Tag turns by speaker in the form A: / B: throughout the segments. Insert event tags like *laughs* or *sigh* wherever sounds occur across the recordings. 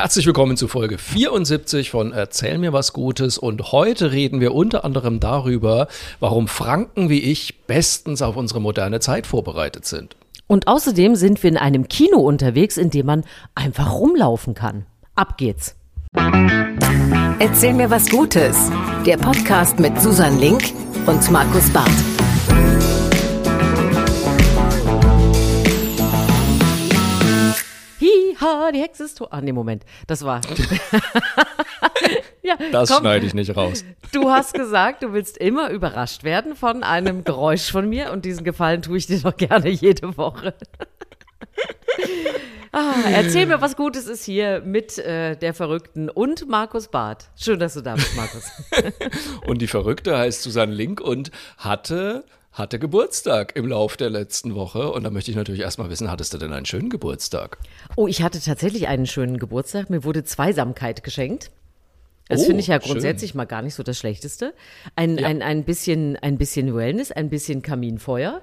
A: Herzlich willkommen zu Folge 74 von Erzähl mir was Gutes und heute reden wir unter anderem darüber, warum Franken wie ich bestens auf unsere moderne Zeit vorbereitet sind.
B: Und außerdem sind wir in einem Kino unterwegs, in dem man einfach rumlaufen kann. Ab geht's.
C: Erzähl mir was Gutes. Der Podcast mit Susan Link und Markus Barth.
B: Hiha, die Hexe ist tot. Ah, nee, Moment. Das war. *laughs*
A: ja, das komm. schneide ich nicht raus.
B: Du hast gesagt, du willst immer überrascht werden von einem Geräusch von mir und diesen Gefallen tue ich dir doch gerne jede Woche. *laughs* Ah, erzähl mir, was Gutes ist hier mit äh, der Verrückten und Markus Barth. Schön, dass du da bist, Markus. *laughs*
A: und die Verrückte heißt Susanne Link und hatte hatte Geburtstag im Lauf der letzten Woche. Und da möchte ich natürlich erstmal wissen, hattest du denn einen schönen Geburtstag?
B: Oh, ich hatte tatsächlich einen schönen Geburtstag. Mir wurde Zweisamkeit geschenkt. Das oh, finde ich ja grundsätzlich schön. mal gar nicht so das Schlechteste. Ein, ja. ein, ein, bisschen, ein bisschen Wellness, ein bisschen Kaminfeuer.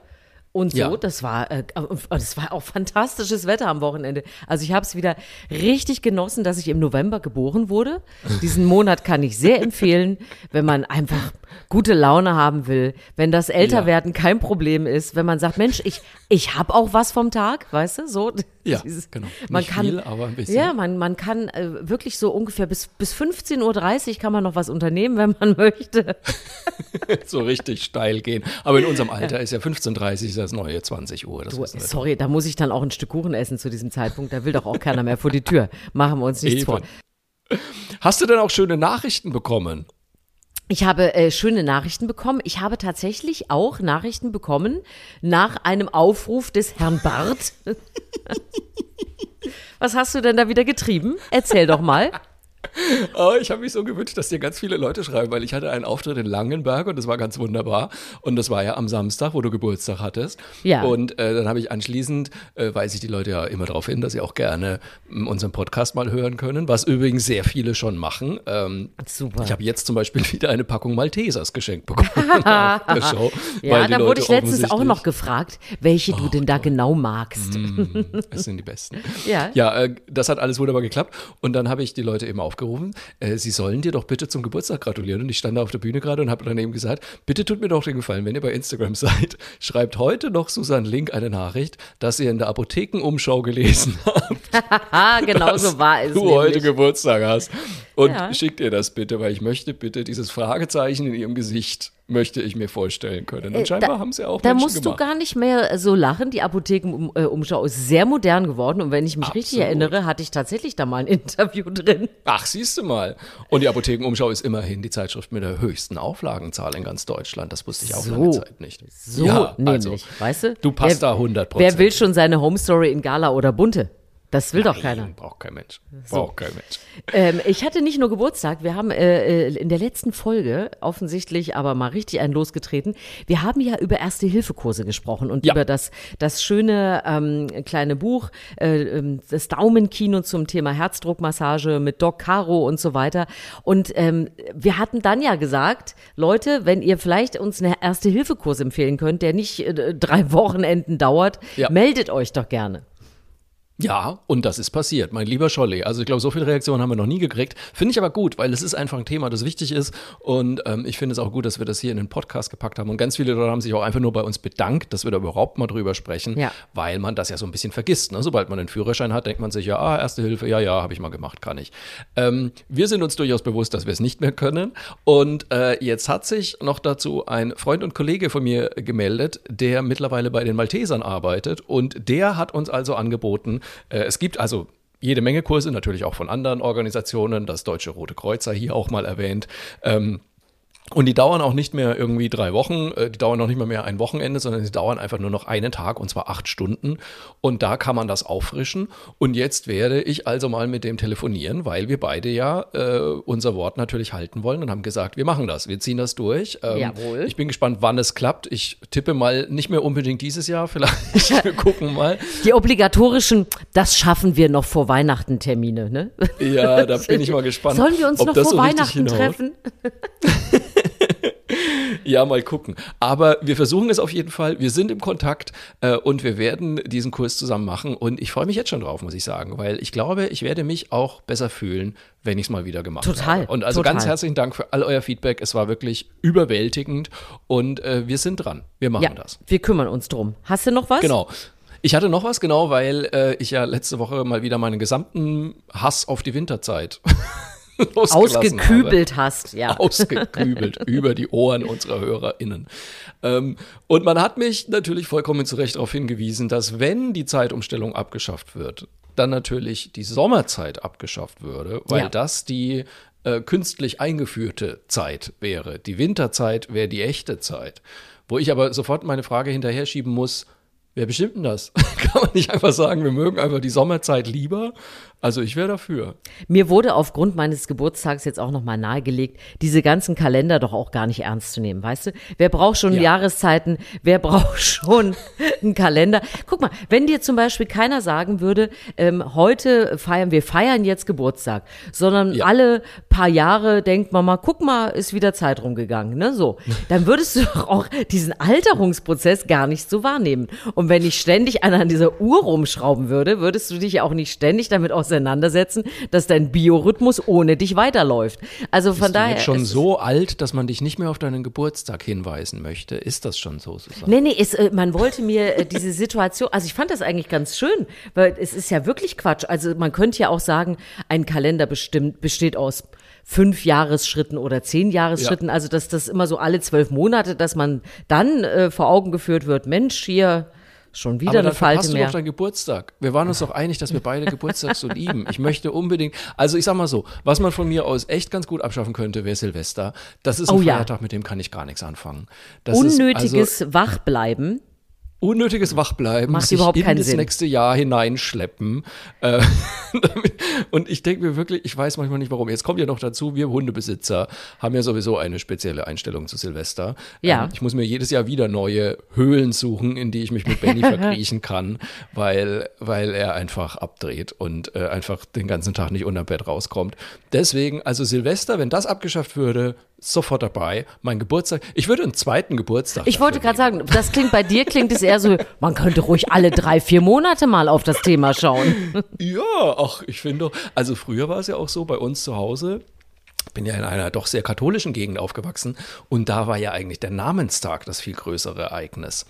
B: Und so, ja. das war, äh, das war auch fantastisches Wetter am Wochenende. Also ich habe es wieder richtig genossen, dass ich im November geboren wurde. Diesen Monat kann ich sehr empfehlen, wenn man einfach gute Laune haben will, wenn das Älterwerden ja. kein Problem ist, wenn man sagt, Mensch, ich, ich habe auch was vom Tag, weißt du, so.
A: Ja, *laughs* genau.
B: Man Nicht kann, viel, aber ein bisschen. Ja, man, man kann äh, wirklich so ungefähr bis, bis 15.30 Uhr kann man noch was unternehmen, wenn man *laughs* möchte. *laughs*
A: so richtig steil gehen. Aber in unserem Alter ist ja 15.30 Uhr das neue 20 Uhr.
B: Du, sorry, da muss ich dann auch ein Stück Kuchen essen zu diesem Zeitpunkt. Da will doch auch keiner mehr vor die Tür. Machen wir uns nichts Eben. vor.
A: Hast du denn auch schöne Nachrichten bekommen?
B: Ich habe äh, schöne Nachrichten bekommen. Ich habe tatsächlich auch Nachrichten bekommen nach einem Aufruf des Herrn Barth. *laughs* Was hast du denn da wieder getrieben? Erzähl doch mal. *laughs*
A: Oh, ich habe mich so gewünscht, dass dir ganz viele Leute schreiben, weil ich hatte einen Auftritt in Langenberg und das war ganz wunderbar. Und das war ja am Samstag, wo du Geburtstag hattest. Ja. Und äh, dann habe ich anschließend, äh, weise ich die Leute ja immer darauf hin, dass sie auch gerne ähm, unseren Podcast mal hören können, was übrigens sehr viele schon machen. Ähm, Super. Ich habe jetzt zum Beispiel *laughs* wieder eine Packung Maltesers geschenkt bekommen *laughs*
B: Show. Ja, da wurde ich letztens auch noch gefragt, welche du oh, denn da genau magst. Mm,
A: das sind die besten. ja, ja äh, das hat alles wunderbar geklappt. Und dann habe ich die Leute eben aufgerufen aufgerufen, äh, sie sollen dir doch bitte zum Geburtstag gratulieren. Und ich stand da auf der Bühne gerade und habe dann eben gesagt, bitte tut mir doch den Gefallen, wenn ihr bei Instagram *laughs* seid, schreibt heute noch Susanne Link eine Nachricht, dass ihr in der Apothekenumschau gelesen *laughs* habt.
B: genau so war es.
A: Du nämlich. heute Geburtstag hast. Und ja. schickt ihr das bitte, weil ich möchte bitte dieses Fragezeichen in ihrem Gesicht möchte ich mir vorstellen können. Und äh, scheinbar da, haben sie auch
B: Da Menschen musst gemacht. du gar nicht mehr so lachen. Die Apothekenumschau ist sehr modern geworden. Und wenn ich mich Absolut. richtig erinnere, hatte ich tatsächlich da mal ein *laughs* Interview drin.
A: Ach, siehst du mal. Und die Apothekenumschau ist immerhin die Zeitschrift mit der höchsten Auflagenzahl in ganz Deutschland. Das wusste ich auch so, lange Zeit nicht.
B: So ja, nämlich, also, weißt du?
A: Du passt wer, da 100%
B: Wer will schon seine Home Story in Gala oder Bunte? Das will Nein, doch keiner.
A: Braucht kein Mensch. Braucht kein Mensch.
B: Ähm, ich hatte nicht nur Geburtstag, wir haben äh, äh, in der letzten Folge offensichtlich aber mal richtig einen losgetreten. Wir haben ja über Erste-Hilfe-Kurse gesprochen und ja. über das, das schöne ähm, kleine Buch, äh, ähm, das Daumenkino zum Thema Herzdruckmassage mit Doc Caro und so weiter. Und ähm, wir hatten dann ja gesagt, Leute, wenn ihr vielleicht uns einen Erste-Hilfe-Kurs empfehlen könnt, der nicht äh, drei Wochenenden dauert, ja. meldet euch doch gerne.
A: Ja, und das ist passiert, mein lieber Scholli. Also ich glaube, so viele Reaktionen haben wir noch nie gekriegt. Finde ich aber gut, weil es ist einfach ein Thema, das wichtig ist. Und ähm, ich finde es auch gut, dass wir das hier in den Podcast gepackt haben. Und ganz viele Leute haben sich auch einfach nur bei uns bedankt, dass wir da überhaupt mal drüber sprechen, ja. weil man das ja so ein bisschen vergisst. Ne? Sobald man einen Führerschein hat, denkt man sich ja, ah, Erste Hilfe, ja, ja, habe ich mal gemacht, kann ich. Ähm, wir sind uns durchaus bewusst, dass wir es nicht mehr können. Und äh, jetzt hat sich noch dazu ein Freund und Kollege von mir gemeldet, der mittlerweile bei den Maltesern arbeitet. Und der hat uns also angeboten, es gibt also jede Menge Kurse, natürlich auch von anderen Organisationen, das Deutsche Rote Kreuz sei hier auch mal erwähnt. Ähm, und die dauern auch nicht mehr irgendwie drei Wochen, äh, die dauern noch nicht mal mehr ein Wochenende, sondern sie dauern einfach nur noch einen Tag und zwar acht Stunden. Und da kann man das auffrischen. Und jetzt werde ich also mal mit dem telefonieren, weil wir beide ja äh, unser Wort natürlich halten wollen und haben gesagt, wir machen das, wir ziehen das durch. Ähm, Jawohl. Ich bin gespannt, wann es klappt. Ich tippe mal nicht mehr unbedingt dieses Jahr, *laughs* vielleicht. wir gucken mal.
B: Die obligatorischen, das schaffen wir noch vor Weihnachten Termine, ne?
A: Ja, da *laughs* bin ich mal gespannt.
B: Sollen wir uns noch vor so Weihnachten treffen? *laughs* *laughs*
A: Ja, mal gucken. Aber wir versuchen es auf jeden Fall. Wir sind im Kontakt äh, und wir werden diesen Kurs zusammen machen. Und ich freue mich jetzt schon drauf, muss ich sagen, weil ich glaube, ich werde mich auch besser fühlen, wenn ich es mal wieder gemacht
B: total,
A: habe. Und also
B: total.
A: ganz herzlichen Dank für all euer Feedback. Es war wirklich überwältigend und äh, wir sind dran. Wir machen
B: Ja,
A: das.
B: wir kümmern uns drum. Hast du noch was?
A: Genau. Ich hatte noch was, genau, weil äh, ich ja letzte Woche mal wieder meinen gesamten Hass auf die Winterzeit *laughs* losgelassen habe.
B: Ausgekübelt hast, ja. *laughs*
A: ausgekübelt über die Ohren unserer HörerInnen. Ähm, und man hat mich natürlich vollkommen zu Recht darauf hingewiesen, dass wenn die Zeitumstellung abgeschafft wird, dann natürlich die Sommerzeit abgeschafft würde, weil
B: Ja.
A: das die äh, künstlich eingeführte Zeit wäre. Die Winterzeit wäre die echte Zeit. Wo ich aber sofort meine Frage hinterher schieben muss, wer bestimmt denn das? *laughs* Kann man nicht einfach sagen, wir mögen einfach die Sommerzeit lieber? Also ich wäre dafür.
B: Mir wurde aufgrund meines Geburtstags jetzt auch nochmal nahegelegt, diese ganzen Kalender doch auch gar nicht ernst zu nehmen, weißt du? Wer braucht schon
A: Ja.
B: Jahreszeiten? Wer *laughs* braucht schon einen Kalender? Guck mal, wenn dir zum Beispiel keiner sagen würde, ähm, heute feiern wir feiern jetzt Geburtstag, sondern
A: Ja.
B: alle paar Jahre denkt man mal, guck mal, ist wieder Zeit rumgegangen, ne? So, *laughs* dann würdest du doch auch diesen Alterungsprozess gar nicht so wahrnehmen. Und wenn ich ständig einer an dieser Uhr rumschrauben würde, würdest du dich ja auch nicht ständig damit auseinandersetzen, dass dein Biorhythmus ohne dich weiterläuft. Also von
A: Bist du
B: daher.
A: jetzt schon so alt, dass man dich nicht mehr auf deinen Geburtstag hinweisen möchte? Ist das schon so, Susanne?
B: Nee, nee, es, äh, man wollte mir äh, diese Situation, also ich fand das eigentlich ganz schön, weil es ist ja wirklich Quatsch. Also man könnte ja auch sagen, ein Kalender bestimmt, besteht aus fünf Jahresschritten oder zehn Jahresschritten, also dass das immer so alle zwölf Monate, dass man dann äh, vor Augen geführt wird, Mensch, hier schon wieder
A: Aber
B: eine
A: dann
B: Falte
A: verpasst du
B: mehr.
A: doch deinen Geburtstag. Wir waren uns doch einig, dass wir beide *laughs* Geburtstag so lieben. Ich möchte unbedingt, also ich sag mal so, was man von mir aus echt ganz gut abschaffen könnte, wäre Silvester. Das ist ein
B: Oh ja.
A: Feiertag, mit dem kann ich gar nichts anfangen. Das ist
B: Unnötiges
A: also
B: Wachbleiben.
A: Unnötiges Wachbleiben,
B: Macht
A: sich
B: überhaupt
A: in
B: keinen
A: das
B: Sinn.
A: nächste Jahr hineinschleppen. Äh, *laughs* und ich denke mir wirklich, ich weiß manchmal nicht warum. Jetzt kommt ja noch dazu, wir Hundebesitzer haben ja sowieso eine spezielle Einstellung zu Silvester.
B: Ja.
A: Ähm, ich muss mir jedes Jahr wieder neue Höhlen suchen, in die ich mich mit Benny *laughs* verkriechen kann, weil, weil er einfach abdreht und äh, einfach den ganzen Tag nicht unterm Bett rauskommt. Deswegen, also Silvester, wenn das abgeschafft würde, sofort dabei. Mein Geburtstag, ich würde einen zweiten Geburtstag.
B: Ich wollte gerade sagen, das klingt bei dir, klingt es eher so, man könnte ruhig alle drei, vier Monate mal auf das Thema schauen.
A: Ja, ach, ich finde doch, also früher war es ja auch so bei uns zu Hause. Ich bin ja in einer doch sehr katholischen Gegend aufgewachsen und da war ja eigentlich der Namenstag das viel größere Ereignis.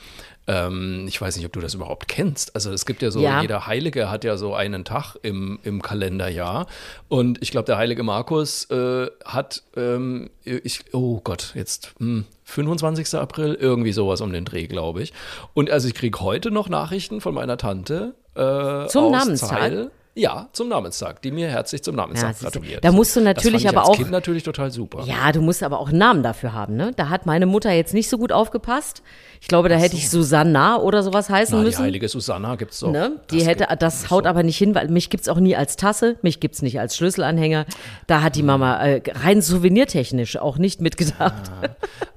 A: Ähm, ich weiß nicht, ob du das überhaupt kennst. Also es gibt ja so,
B: Ja.
A: jeder Heilige hat ja so einen Tag im, im Kalenderjahr und ich glaube, der heilige Markus äh, hat, ähm, ich, oh Gott, jetzt hm, 25. April, irgendwie sowas um den Dreh, glaube ich. Und also ich kriege heute noch Nachrichten von meiner Tante äh,
B: Zum Namenstag?
A: Zeil. Ja, zum Namenstag, die mir herzlich zum Namenstag
B: Ja,
A: gratuliert.
B: Da musst du natürlich
A: das fand ich
B: aber
A: als
B: auch-
A: Kind natürlich total super.
B: Ja, du musst aber auch einen Namen dafür haben, ne? Da hat meine Mutter jetzt nicht so gut aufgepasst. Ich glaube, da hätte ich Susanna oder sowas heißen
A: Na, die
B: müssen.
A: heilige Susanna gibt's doch.
B: Ne? Die
A: Das
B: hätte,
A: gibt-
B: das haut aber nicht hin, weil mich gibt's auch nie als Tasse, mich gibt's nicht als Schlüsselanhänger. Da hat die. Mama äh, rein souvenirtechnisch auch nicht mitgedacht.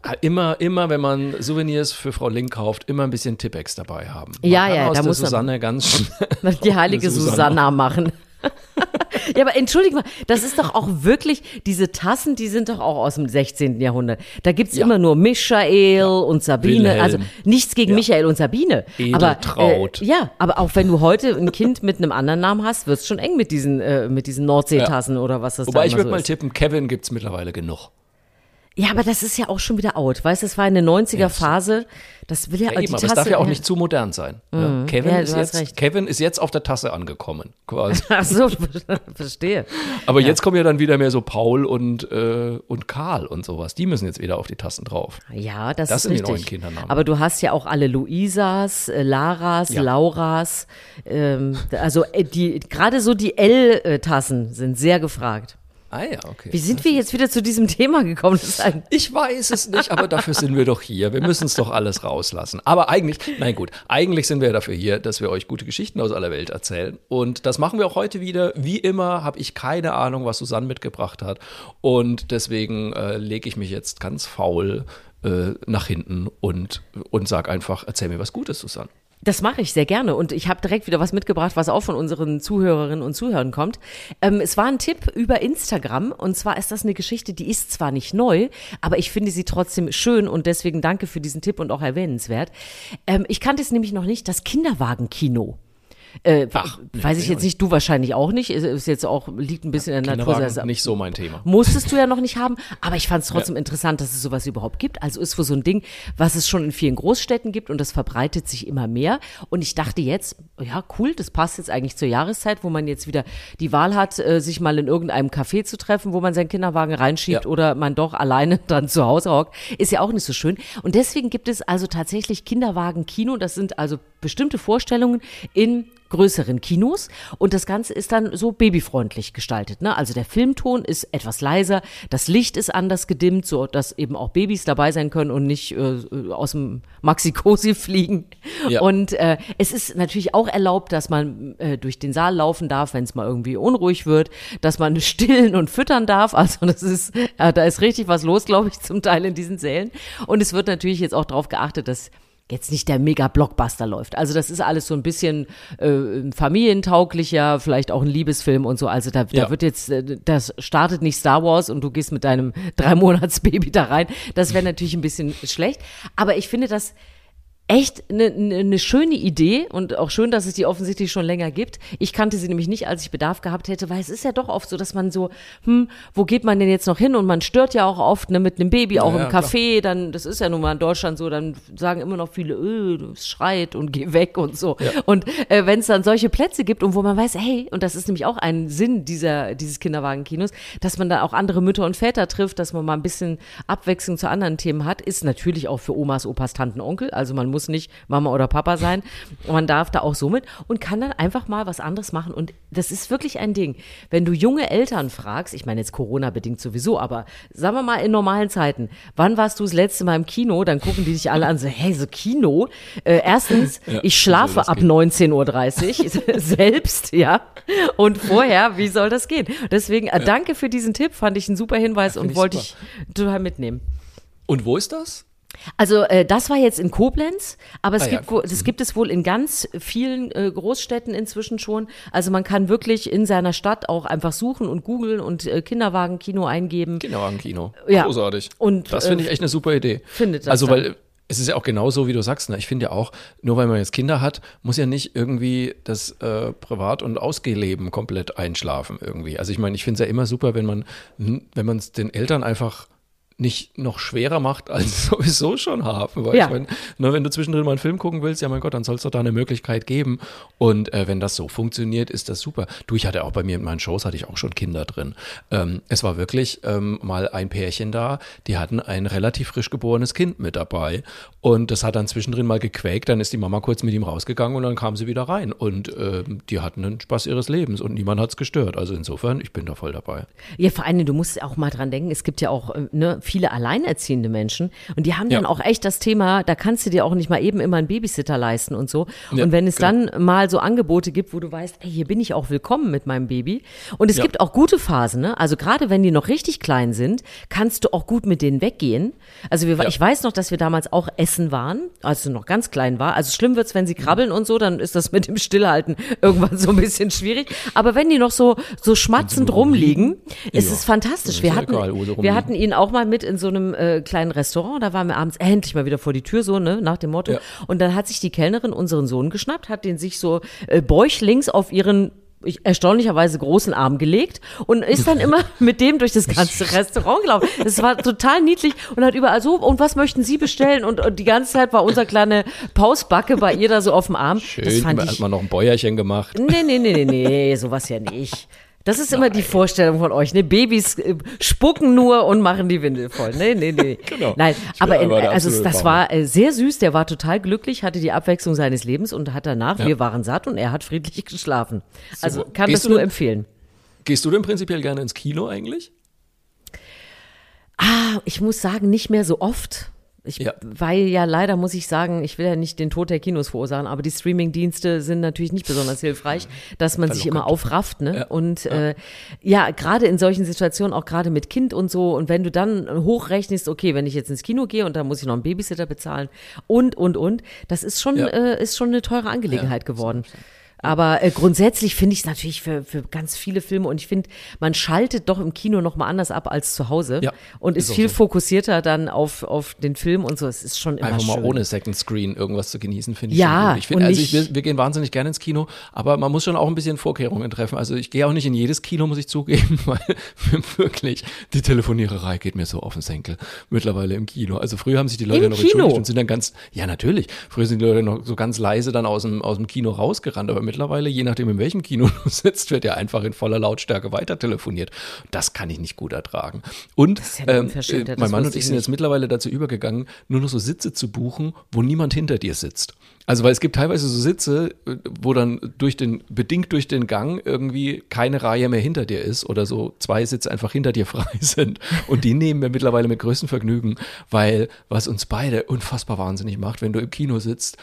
A: Ah, Immer, immer, wenn man Souvenirs für Frau Link kauft, immer ein bisschen Tippex dabei haben. Man
B: Ja, ja, da muss man-
A: Susanne ganz schnell. *laughs*
B: Die heilige. *laughs*
A: Susanna
B: machen. *laughs* ja, aber entschuldige mal, das ist doch auch wirklich, diese Tassen, die sind doch auch aus dem 16. Jahrhundert. Da gibt's
A: Ja.
B: immer nur Michael und Sabine.
A: Wilhelm.
B: Also nichts gegen
A: Ja.
B: Michael und Sabine.
A: Edeltraut.
B: Aber, äh, ja, aber auch wenn du heute ein Kind mit einem anderen Namen hast, wird's schon eng mit diesen, äh, mit diesen Nordseetassen oder was das da
A: Wobei ich würde
B: so
A: mal
B: ist.
A: tippen, Kevin gibt's mittlerweile genug.
B: Ja, aber das ist ja auch schon wieder out. Weißt du, das war eine 90er-Phase. Das will ja,
A: Ja,
B: die
A: eben, aber
B: Tasse.
A: es darf ja auch nicht zu modern sein. Ja, Kevin,
B: Ja,
A: ist jetzt,
B: recht.
A: Kevin ist jetzt auf der Tasse angekommen, *laughs* quasi.
B: Ach so, *laughs* verstehe.
A: Aber jetzt kommen ja dann wieder mehr so Paul und, äh, und Karl und sowas. Die müssen jetzt wieder auf die Tassen drauf.
B: Ja, das,
A: Das
B: ist
A: sind die
B: richtig.
A: neuen Kindernamen.
B: Aber du hast ja auch alle Luisas, äh, Laras. Lauras. Ähm, also äh, die gerade so die L-Tassen sind sehr gefragt.
A: Ah ja, okay.
B: Wie sind wir jetzt wieder zu diesem Thema gekommen?
A: Ich weiß es nicht, aber dafür sind wir doch hier. Wir müssen es doch alles rauslassen. Aber eigentlich, nein gut, eigentlich sind wir dafür hier, dass wir euch gute Geschichten aus aller Welt erzählen. Und das machen wir auch heute wieder. Wie immer habe ich keine Ahnung, was Susanne mitgebracht hat. Und deswegen äh, lege ich mich jetzt ganz faul äh, nach hinten und, und sag einfach, erzähl mir was Gutes, Susanne.
B: Das mache ich sehr gerne und ich habe direkt wieder was mitgebracht, was auch von unseren Zuhörerinnen und Zuhörern kommt. Ähm, es war ein Tipp über Instagram und zwar ist das eine Geschichte, die ist zwar nicht neu, aber ich finde sie trotzdem schön und deswegen danke für diesen Tipp und auch erwähnenswert. Ähm, ich kannte es nämlich noch nicht, das Kinderwagenkino. Äh, Ach, weiß ich jetzt nicht, du wahrscheinlich auch nicht. Ist jetzt auch, liegt ein bisschen in der Natur.
A: Also, nicht so mein Thema.
B: Musstest du ja noch nicht haben, aber ich fand es trotzdem ja. interessant, dass es sowas überhaupt gibt. Also ist wohl so ein Ding, was es schon in vielen Großstädten gibt und das verbreitet sich immer mehr. Und ich dachte jetzt, ja, cool, das passt jetzt eigentlich zur Jahreszeit, wo man jetzt wieder die Wahl hat, äh, sich mal in irgendeinem Café zu treffen, wo man seinen Kinderwagen reinsschiebt ja. oder man doch alleine *laughs* dann zu Hause hockt. Ist ja auch nicht so schön. Und deswegen gibt es also tatsächlich Kinderwagen-Kino. Das sind also bestimmte Vorstellungen in größeren Kinos und das Ganze ist dann so babyfreundlich gestaltet. Ne? Also der Filmton ist etwas leiser, das Licht ist anders gedimmt, so dass eben auch Babys dabei sein können und nicht äh, aus dem Maxi-Cosi *laughs* fliegen. Ja. Und äh, es ist natürlich auch erlaubt, dass man äh, durch den Saal laufen darf, wenn es mal irgendwie unruhig wird, dass man *laughs* stillen und füttern darf. Also das ist, äh, da ist richtig was los, glaube ich, zum Teil in diesen Sälen. Und es wird natürlich jetzt auch darauf geachtet, dass jetzt nicht der Mega-Blockbuster läuft. Also das ist alles so ein bisschen äh, familientauglicher, vielleicht auch ein Liebesfilm und so. Also da, ja. da wird jetzt, äh, das startet nicht Star Wars und du gehst mit deinem *laughs* drei Monats Baby da rein. Das wäre natürlich ein bisschen schlecht. Aber ich finde das echt eine ne, ne schöne Idee und auch schön, dass es die offensichtlich schon länger gibt. Ich kannte sie nämlich nicht, als ich Bedarf gehabt hätte, weil es ist ja doch oft so, dass man so, hm, wo geht man denn jetzt noch hin? Und man stört ja auch oft ne, mit einem Baby, auch ja, im Café, klar. dann, das ist ja nun mal in Deutschland so, dann sagen immer noch viele, öh, es schreit und geh weg und so. Ja. Und äh, wenn es dann solche Plätze gibt und wo man weiß, hey, und das ist nämlich auch ein Sinn dieser, dieses Kinderwagenkinos, dass man da auch andere Mütter und Väter trifft, dass man mal ein bisschen Abwechslung zu anderen Themen hat, ist natürlich auch für Omas, Opas, Tanten, Onkel. Also man muss muss nicht Mama oder Papa sein. Man darf da auch so mit und kann dann einfach mal was anderes machen. Und das ist wirklich ein Ding. Wenn du junge Eltern fragst, ich meine jetzt Corona-bedingt sowieso, aber sagen wir mal in normalen Zeiten, wann warst du das letzte Mal im Kino? Dann gucken die dich alle an, so, hey, so Kino? Äh, erstens, ja, ich schlafe ab 19.30 Uhr *laughs* *laughs* selbst, ja. Und vorher, wie soll das gehen? Deswegen, äh, danke für diesen Tipp, fand ich ein super Hinweis ja, und wollte ich total mitnehmen.
A: Und wo ist das?
B: Also äh, das war jetzt in Koblenz, aber es ah, gibt, ja, das gibt es wohl in ganz vielen äh, Großstädten inzwischen schon. Also man kann wirklich in seiner Stadt auch einfach suchen und googeln und äh, Kinderwagenkino eingeben.
A: Kinderwagenkino, ja. großartig. Und das finde ich äh, echt eine super Idee.
B: Findet das
A: also dann. weil es ist ja auch genauso, wie du sagst. Ne? Ich finde ja auch, nur weil man jetzt Kinder hat, muss ja nicht irgendwie das äh, Privat- und Ausgehleben komplett einschlafen irgendwie. Also ich meine, ich finde es ja immer super, wenn man, wenn man es den Eltern einfach nicht noch schwerer macht, als *laughs* sowieso schon haben. Weil ja. ich meine, ne, wenn du zwischendrin mal einen Film gucken willst, ja mein Gott, dann soll es doch da eine Möglichkeit geben. Und äh, wenn das so funktioniert, ist das super. Du, ich hatte auch bei mir in meinen Shows, hatte ich auch schon Kinder drin. Ähm, es war wirklich ähm, mal ein Pärchen da, die hatten ein relativ frisch geborenes Kind mit dabei. Und das hat dann zwischendrin mal gequäkt, dann ist die Mama kurz mit ihm rausgegangen und dann kam sie wieder rein. Und äh, die hatten einen Spaß ihres Lebens und niemand hat es gestört. Also insofern, ich bin da voll dabei.
B: Ja, vor allem, du musst auch mal dran denken, es gibt ja auch, äh, ne, viele alleinerziehende Menschen und die haben ja. dann auch echt das Thema, da kannst du dir auch nicht mal eben immer einen Babysitter leisten und so. Ja, und wenn es genau. dann mal so Angebote gibt, wo du weißt, ey, hier bin ich auch willkommen mit meinem Baby. Und es ja. gibt auch gute Phasen, ne? Also gerade wenn die noch richtig klein sind, kannst du auch gut mit denen weggehen. Also wir, ich weiß noch, dass wir damals auch essen waren, als du noch ganz klein war. Also schlimm wird's, wenn sie krabbeln und so, dann ist das mit dem Stillhalten *laughs* irgendwann so ein bisschen schwierig. Aber wenn die noch so, so schmatzend rumliegen, ist es fantastisch. Wir hatten, wir hatten ihn auch mal mit in so einem äh, kleinen Restaurant, da waren wir abends endlich mal wieder vor die Tür, so, ne, nach dem Motto. Ja. Und dann hat sich die Kellnerin unseren Sohn geschnappt, hat den sich so äh, bäuchlings auf ihren ich, erstaunlicherweise großen Arm gelegt und ist dann immer *laughs* mit dem durch das ganze Restaurant gelaufen. Das war total niedlich und hat überall so, und was möchten Sie bestellen? Und, und die ganze Zeit war unser kleine Pausbacke bei ihr da so auf dem Arm.
A: Schön, das fand ich, hat man noch ein Bäuerchen gemacht.
B: Nee, nee, nee, nee, nee, sowas ja nicht. Das ist immer die Vorstellung von euch, ne? Babys äh, spucken nur und machen die Windel voll. Nee, nee, nee. *laughs* genau. Nein, aber in, also das war äh, sehr süß, der war total glücklich, hatte die Abwechslung seines Lebens und hat danach, ja. wir waren satt und er hat friedlich geschlafen. Also kann Gehst das nur denn, empfehlen.
A: Gehst du denn prinzipiell gerne ins Kino eigentlich?
B: Ah, ich muss sagen, nicht mehr so oft Ich, ja. Weil ja leider, muss ich sagen, ich will ja nicht den Tod der Kinos verursachen, aber die Streaming-Dienste sind natürlich nicht besonders hilfreich, dass man sich immer aufrafft. Ne? Ja. Und ja, äh, ja gerade in solchen Situationen, auch gerade mit Kind und so, und wenn du dann hochrechnest, okay, wenn ich jetzt ins Kino gehe und dann muss ich noch einen Babysitter bezahlen und, und, und, das ist schon, äh, ist schon eine teure Angelegenheit geworden. So. Aber äh, grundsätzlich finde ich es natürlich für, für ganz viele Filme und ich finde, man schaltet doch im Kino noch mal anders ab als zu Hause ja, und ist, ist viel so. fokussierter dann auf, auf den Film und so. Es ist schon immer
A: Einfach
B: schön.
A: mal ohne Second Screen irgendwas zu genießen, finde ich.
B: Ja,
A: ich finde, also ich, wir, wir, gehen wahnsinnig gerne ins Kino, aber man muss schon auch ein bisschen Vorkehrungen treffen. Also ich gehe auch nicht in jedes Kino, muss ich zugeben, *laughs* weil wirklich die Telefoniererei geht mir so auf den Senkel mittlerweile im Kino. Also früher haben sich die Leute
B: Im
A: noch
B: Kino? entschuldigt
A: und sind dann ganz, ja natürlich, früher sind die Leute noch so ganz leise dann aus dem, aus dem Kino rausgerannt, aber mittlerweile, je nachdem in welchem Kino *laughs* du sitzt, wird ja einfach in voller Lautstärke weiter telefoniert. Das kann ich nicht gut ertragen. Und ja ähm, äh, mein Mann und ich sind jetzt mittlerweile dazu übergegangen, nur noch so Sitze zu buchen, wo niemand hinter dir sitzt. Also weil es gibt teilweise so Sitze, äh, wo dann durch den, bedingt durch den Gang irgendwie keine Reihe mehr hinter dir ist oder so zwei Sitze einfach hinter dir *laughs* frei sind. Und die nehmen wir mittlerweile mit größtem Vergnügen, weil was uns beide unfassbar wahnsinnig macht, wenn du im Kino sitzt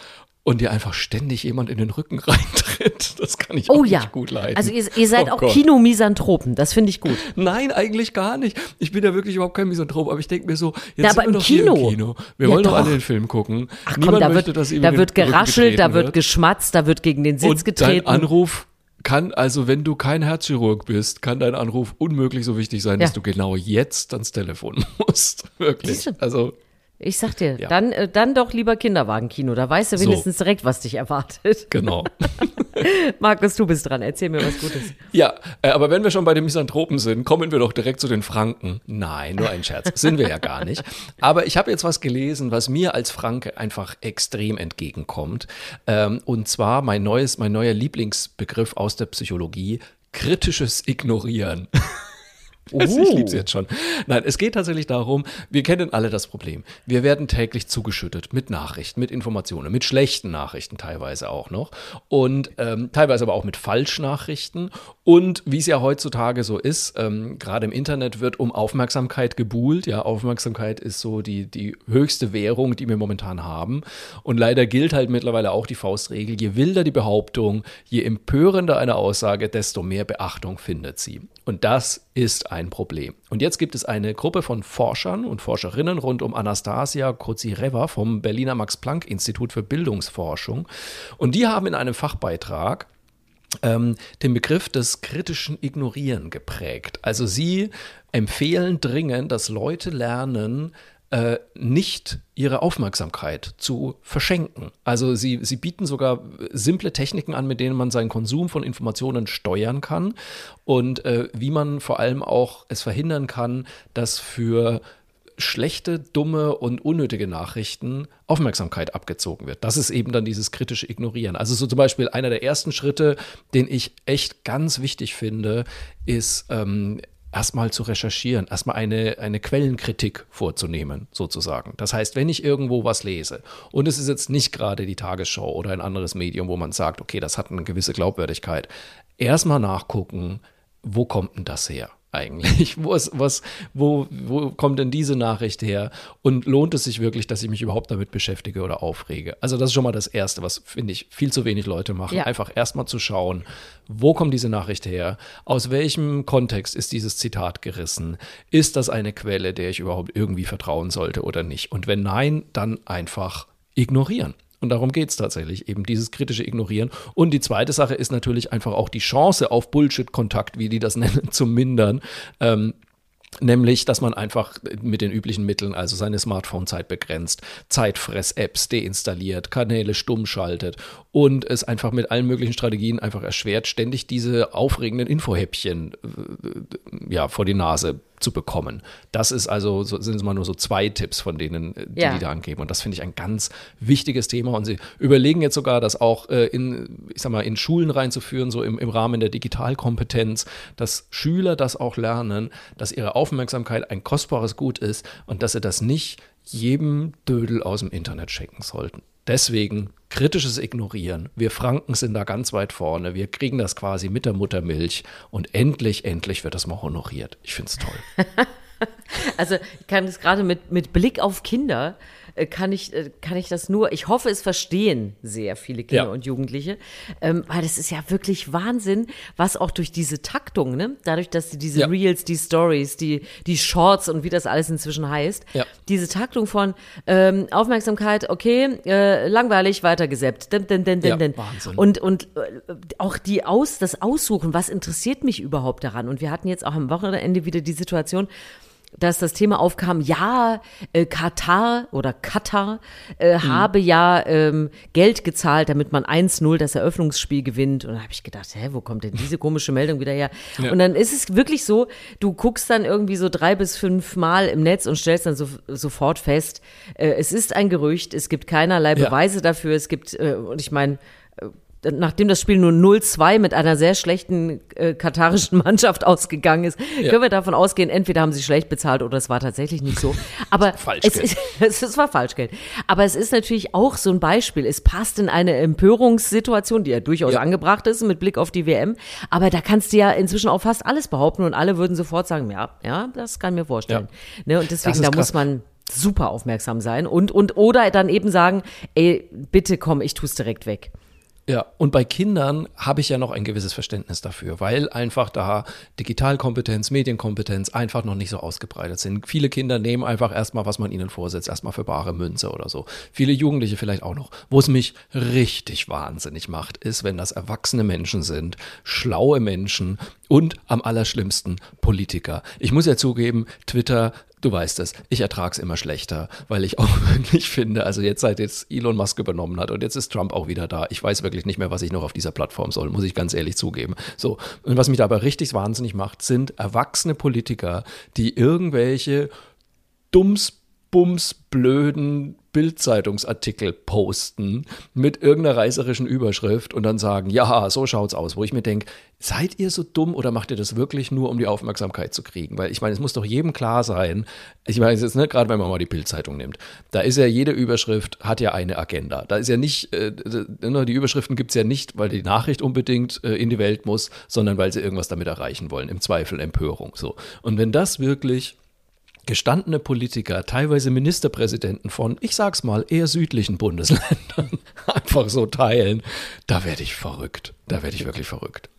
A: und dir einfach ständig jemand in den Rücken *laughs* reintritt. Das kann ich
B: oh,
A: auch
B: ja.
A: nicht gut leiden.
B: Also ihr, ihr seid oh auch Kinomisanthropen, das finde ich gut.
A: Nein, eigentlich gar nicht. Ich bin ja wirklich überhaupt kein Misanthrop, aber ich denke mir so,
B: jetzt ja, aber sind wir
A: im
B: Kino.
A: im Kino. Wir ja, wollen doch alle den Film gucken.
B: Ach Niemand komm, da möchte, wird, dass da wird geraschelt, da wird geschmatzt, da wird gegen den Sitz
A: und
B: getreten.
A: Dein Anruf kann, also wenn du kein Herzchirurg bist, kann dein Anruf unmöglich so wichtig sein, ja. dass du genau jetzt ans Telefon *laughs* musst. Wirklich. Also
B: ich sag dir, ja. dann, äh, dann doch lieber Kinderwagenkino. Da weißt du wenigstens so. direkt, was dich erwartet. *laughs*
A: Genau. *laughs*
B: Markus, du bist dran. Erzähl mir was Gutes.
A: Ja, äh, aber wenn wir schon bei den Misanthropen sind, kommen wir doch direkt zu den Franken. Nein, nur ein Scherz. sind wir ja gar nicht. Aber ich habe jetzt was gelesen, was mir als Franke einfach extrem entgegenkommt. Ähm, und zwar mein neues, mein neuer Lieblingsbegriff aus der Psychologie, kritisches Ignorieren. *laughs* *laughs* Also ich liebe es jetzt schon. Nein, es geht tatsächlich darum, wir kennen alle das Problem. Wir werden täglich zugeschüttet mit Nachrichten, mit Informationen, mit schlechten Nachrichten teilweise auch noch und ähm, teilweise aber auch mit Falschnachrichten. Und wie es ja heutzutage so ist, ähm, gerade im Internet wird um Aufmerksamkeit gebuhlt. Ja, Aufmerksamkeit ist so die, die höchste Währung, die wir momentan haben. Und leider gilt halt mittlerweile auch die Faustregel, je wilder die Behauptung, je empörender eine Aussage, desto mehr Beachtung findet sie. Und das ist ein Problem. Und jetzt gibt es eine Gruppe von Forschern und Forscherinnen rund um Anastasia Kozireva vom Berliner Max-Planck-Institut für Bildungsforschung. Und die haben in einem Fachbeitrag ähm, den Begriff des kritischen Ignorieren geprägt. Also sie empfehlen dringend, dass Leute lernen, äh, nicht ihre Aufmerksamkeit zu verschenken. Also sie, sie bieten sogar simple Techniken an, mit denen man seinen Konsum von Informationen steuern kann und äh, wie man vor allem auch es verhindern kann, dass für schlechte, dumme und unnötige Nachrichten Aufmerksamkeit abgezogen wird. Das ist eben dann dieses kritische Ignorieren. Also so zum Beispiel einer der ersten Schritte, den ich echt ganz wichtig finde, ist ähm, erstmal zu recherchieren, erstmal eine, eine Quellenkritik vorzunehmen, sozusagen. Das heißt, wenn ich irgendwo was lese und es ist jetzt nicht gerade die Tagesschau oder ein anderes Medium, wo man sagt, okay, das hat eine gewisse Glaubwürdigkeit, erstmal nachgucken, wo kommt denn das her? Eigentlich? *laughs* Wo, ist, was, wo, wo kommt denn diese Nachricht her? Und lohnt es sich wirklich, dass ich mich überhaupt damit beschäftige oder aufrege? Also, das ist schon mal das Erste, was, finde ich, viel zu wenig Leute machen. Ja. Einfach erstmal zu schauen, wo kommt diese Nachricht her? Aus welchem Kontext ist dieses Zitat gerissen? Ist das eine Quelle, der ich überhaupt irgendwie vertrauen sollte oder nicht? Und wenn nein, dann einfach ignorieren. Und darum geht es tatsächlich, eben dieses kritische Ignorieren. Und die zweite Sache ist natürlich einfach auch die Chance auf Bullshit-Kontakt, wie die das *laughs* nennen, zu mindern. Ähm, Nämlich, dass man einfach mit den üblichen Mitteln, also seine Smartphone-Zeit begrenzt, Zeitfress-Apps deinstalliert, Kanäle stumm schaltet und es einfach mit allen möglichen Strategien einfach erschwert, ständig diese aufregenden Infohäppchen äh, ja, vor die Nase zu bekommen. Das ist also, so, sind es mal nur so zwei Tipps von denen, äh, die ja. die da angeben. Und das finde ich ein ganz wichtiges Thema. Und sie überlegen jetzt sogar, das auch äh, in, ich sag mal, in Schulen reinzuführen, so im, im Rahmen der Digitalkompetenz, dass Schüler das auch lernen, dass ihre Aufmerksamkeit ein kostbares Gut ist und dass sie das nicht jedem Dödel aus dem Internet schenken sollten. Deswegen kritisches Ignorieren. Wir Franken sind da ganz weit vorne. Wir kriegen das quasi mit der Muttermilch und endlich, endlich wird das mal honoriert. Ich finde es toll. *laughs*
B: also ich kann es gerade mit, mit Blick auf Kinder kann ich, äh, kann ich das nur, ich hoffe, es verstehen sehr viele Kinder ja. und Jugendliche, ähm, weil das ist ja wirklich Wahnsinn, was auch durch diese Taktung, ne, dadurch, dass sie diese ja. Reels, die Stories, die, die Shorts und wie das alles inzwischen heißt, ja. diese Taktung von ähm, Aufmerksamkeit, okay, äh, langweilig, weitergesäppt, din, din, din, din, din. Wahnsinn. Und, und äh, auch die Aus, das Aussuchen, was interessiert mich überhaupt daran? Und wir hatten jetzt auch am Wochenende wieder die Situation, dass das Thema aufkam, ja, äh, Katar oder Katar äh, mhm. habe ja ähm, Geld gezahlt, damit man 1-0 das Eröffnungsspiel gewinnt. Und da habe ich gedacht, hä, wo kommt denn diese *laughs* komische Meldung wieder her? Ja. Und dann ist es wirklich so, du guckst dann irgendwie so drei bis fünf Mal im Netz und stellst dann so, sofort fest, äh, es ist ein Gerücht, es gibt keinerlei Beweise ja. dafür, es gibt, äh, und ich meine, nachdem das Spiel nur 0-2 mit einer sehr schlechten äh, katarischen *laughs* Mannschaft ausgegangen ist, ja. können wir davon ausgehen, entweder haben sie schlecht bezahlt oder es war tatsächlich nicht so. *laughs* Aber es, ist, *laughs* es war Falschgeld. Aber es ist natürlich auch so ein Beispiel. Es passt in eine Empörungssituation, die ja durchaus ja. angebracht ist mit Blick auf die WM. Aber da kannst du ja inzwischen auch fast alles behaupten und alle würden sofort sagen, ja, ja, das kann ich mir vorstellen. Ja. Ne, und deswegen, da krass. muss man super aufmerksam sein und, und oder dann eben sagen, ey, bitte komm, ich tu's direkt weg.
A: Ja, und bei Kindern habe ich ja noch ein gewisses Verständnis dafür, weil einfach da Digitalkompetenz, Medienkompetenz einfach noch nicht so ausgebreitet sind. Viele Kinder nehmen einfach erstmal, was man ihnen vorsetzt, erstmal für bare Münze oder so. Viele Jugendliche vielleicht auch noch. Wo es mich richtig wahnsinnig macht, ist, wenn das erwachsene Menschen sind, schlaue Menschen und am allerschlimmsten Politiker. Ich muss ja zugeben, Twitter du weißt es, ich ertrage es immer schlechter, weil ich auch *laughs* wirklich finde, also jetzt seit jetzt Elon Musk übernommen hat und jetzt ist Trump auch wieder da, ich weiß wirklich nicht mehr, was ich noch auf dieser Plattform soll, muss ich ganz ehrlich zugeben. So, und was mich dabei richtig wahnsinnig macht, sind erwachsene Politiker, die irgendwelche dumms, bums, blöden Bildzeitungsartikel posten mit irgendeiner reißerischen Überschrift und dann sagen, ja, so schaut's aus, wo ich mir denke, seid ihr so dumm oder macht ihr das wirklich nur, um die Aufmerksamkeit zu kriegen? Weil ich meine, es muss doch jedem klar sein, ich meine, jetzt, ne, gerade wenn man mal die Bildzeitung nimmt, da ist ja jede Überschrift hat ja eine Agenda. Da ist ja nicht, äh, ne, die Überschriften gibt es ja nicht, weil die Nachricht unbedingt äh, in die Welt muss, sondern weil sie irgendwas damit erreichen wollen, im Zweifel Empörung. So. Und wenn das wirklich gestandene Politiker, teilweise Ministerpräsidenten von, ich sag's mal, eher südlichen Bundesländern *laughs* einfach so teilen, da werde ich verrückt. Da werde ich wirklich verrückt.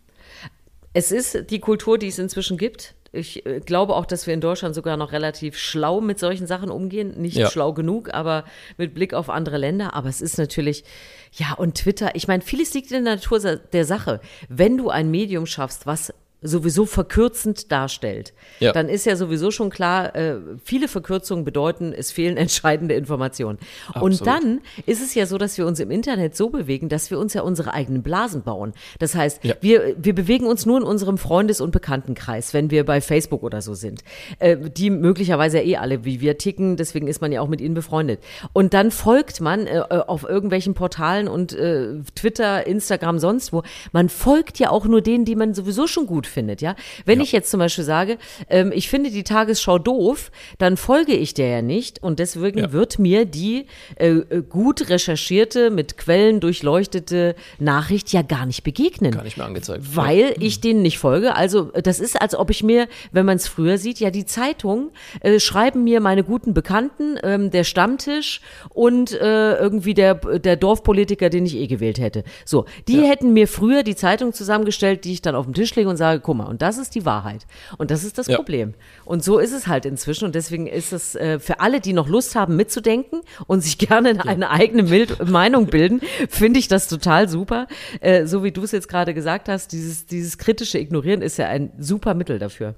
B: Es ist die Kultur, die es inzwischen gibt. Ich äh, glaube auch, dass wir in Deutschland sogar noch relativ schlau mit solchen Sachen umgehen. Nicht ja. schlau genug, aber mit Blick auf andere Länder. Aber es ist natürlich, ja, und Twitter, ich meine, vieles liegt in der Natur der Sache. Wenn du ein Medium schaffst, was sowieso verkürzend darstellt, ja. dann ist ja sowieso schon klar, äh, viele Verkürzungen bedeuten, es fehlen *laughs* entscheidende Informationen. Absolut. Und dann ist es ja so, dass wir uns im Internet so bewegen, dass wir uns ja unsere eigenen Blasen bauen. Das heißt, ja. wir, wir bewegen uns nur in unserem Freundes- und Bekanntenkreis, wenn wir bei Facebook oder so sind, äh, die möglicherweise eh alle wie wir ticken, deswegen ist man ja auch mit ihnen befreundet. Und dann folgt man äh, auf irgendwelchen Portalen und äh, Twitter, Instagram, sonst wo, man folgt ja auch nur denen, die man sowieso schon gut findet, ja. Wenn ja. ich jetzt zum Beispiel sage, ähm, ich finde die Tagesschau doof, dann folge ich der ja nicht und deswegen ja. wird mir die äh, äh, gut recherchierte, mit Quellen durchleuchtete Nachricht ja gar nicht begegnen.
A: Gar nicht mehr angezeigt.
B: Weil ja. ich denen nicht folge. Also das ist, als ob ich mir, wenn man es früher sieht, ja die Zeitung äh, schreiben mir meine guten Bekannten, ähm, der Stammtisch und äh, irgendwie der, der Dorfpolitiker, den ich eh gewählt hätte. So, die hätten mir früher die Zeitung zusammengestellt, die ich dann auf den Tisch lege und sage, sage, guck mal, und das ist die Wahrheit. Und das ist das ja. Problem. Und so ist es halt inzwischen. Und deswegen ist es äh, für alle, die noch Lust haben, mitzudenken und sich *laughs* gerne ja. eine eigene Mild Meinung bilden, finde ich das total super. Äh, so wie du es jetzt gerade gesagt hast, dieses, dieses kritische Ignorieren ist ja ein super Mittel dafür.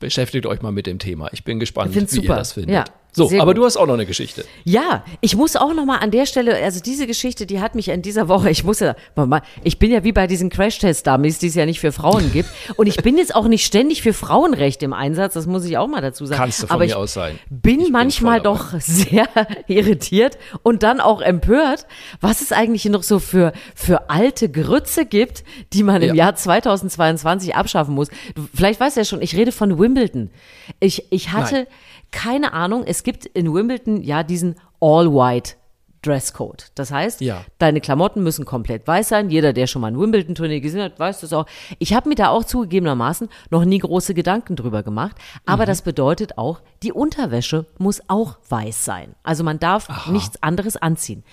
A: Beschäftigt euch mal mit dem Thema. Ich bin gespannt,
B: wie
A: super. ihr das findet.
B: Ja.
A: So, Sehr aber gut. du hast auch noch eine Geschichte.
B: Ja, ich muss auch noch mal an der Stelle, also diese Geschichte, die hat mich in dieser Woche, ich muss ja, ich bin ja wie bei diesen Crash-Test-Dummies, die es ja nicht für Frauen gibt. Und ich bin jetzt auch nicht ständig für Frauenrecht im Einsatz, das muss ich auch mal dazu sagen.
A: Kannst du von
B: aber
A: mir aus sein.
B: Bin ich manchmal bin doch *laughs* sehr irritiert und dann auch empört, was es eigentlich noch so für, für alte Grütze gibt, die man im ja. Jahr 2022 abschaffen muss. Du, vielleicht weißt du ja schon, ich rede von Wimbledon. Ich, ich hatte. Nein keine Ahnung, es gibt in Wimbledon ja diesen All-White Dresscode. Das heißt,
A: Ja.
B: deine Klamotten müssen komplett weiß sein. Jeder, der schon mal ein Wimbledon-Turnier gesehen hat, weiß das auch. Ich habe mir da auch zugegebenermaßen noch nie große Gedanken drüber gemacht. Aber das bedeutet auch, die Unterwäsche muss auch weiß sein. Also man darf nichts anderes anziehen.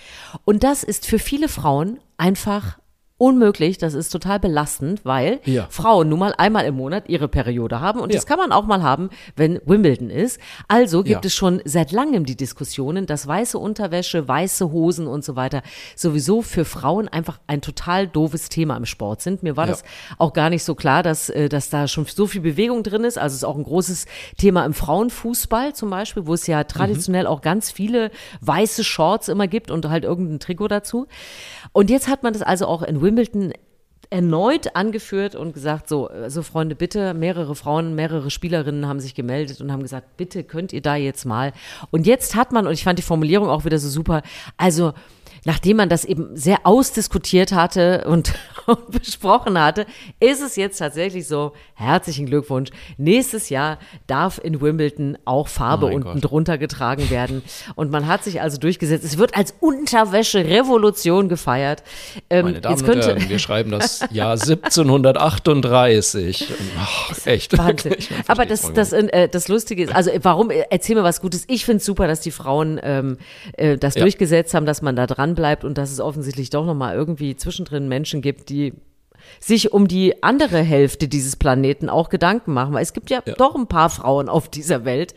B: Und das ist für viele Frauen einfach unmöglich, das ist total belastend, weil
A: Ja.
B: Frauen nun mal einmal im Monat ihre Periode haben und
A: Ja.
B: das kann man auch mal haben, wenn Wimbledon ist. Also gibt
A: Ja.
B: es schon seit langem die Diskussionen, dass weiße Unterwäsche, weiße Hosen und so weiter sowieso für Frauen einfach ein total doofes Thema im Sport sind. Mir war das auch gar nicht so klar, dass, äh, dass da schon so viel Bewegung drin ist. Also es ist auch ein großes Thema im Frauenfußball zum Beispiel, wo es ja traditionell auch ganz viele weiße Shorts immer gibt und halt irgendein Trikot dazu. Und jetzt hat man das also auch in Wimbledon erneut angeführt und gesagt, so, also Freunde, bitte, mehrere Frauen, mehrere Spielerinnen haben sich gemeldet und haben gesagt, bitte könnt ihr da jetzt mal. Und jetzt hat man, und ich fand die Formulierung auch wieder so super, also nachdem man das eben sehr ausdiskutiert hatte und, *laughs* und besprochen hatte, ist es jetzt tatsächlich so, herzlichen Glückwunsch, nächstes Jahr darf in Wimbledon auch Farbe
A: Oh
B: unten
A: Gott.
B: drunter getragen werden. Und man hat sich also durchgesetzt. Es wird als Unterwäsche-Revolution gefeiert. Ähm,
A: Meine Damen
B: jetzt
A: und
B: könnte,
A: Herren, wir schreiben das Jahr *laughs* 1738. Ach, echt.
B: Wahnsinn. *laughs* Aber das, das, äh, das Lustige ist, also äh, warum, äh, erzähl mir was Gutes. Ich finde es super, dass die Frauen ähm, äh, das
A: Ja.
B: durchgesetzt haben, dass man da dran bleibt und dass es offensichtlich doch nochmal irgendwie zwischendrin Menschen gibt, die sich um die andere Hälfte dieses Planeten auch Gedanken machen. Weil es gibt ja,
A: Ja.
B: doch ein paar Frauen auf dieser Welt,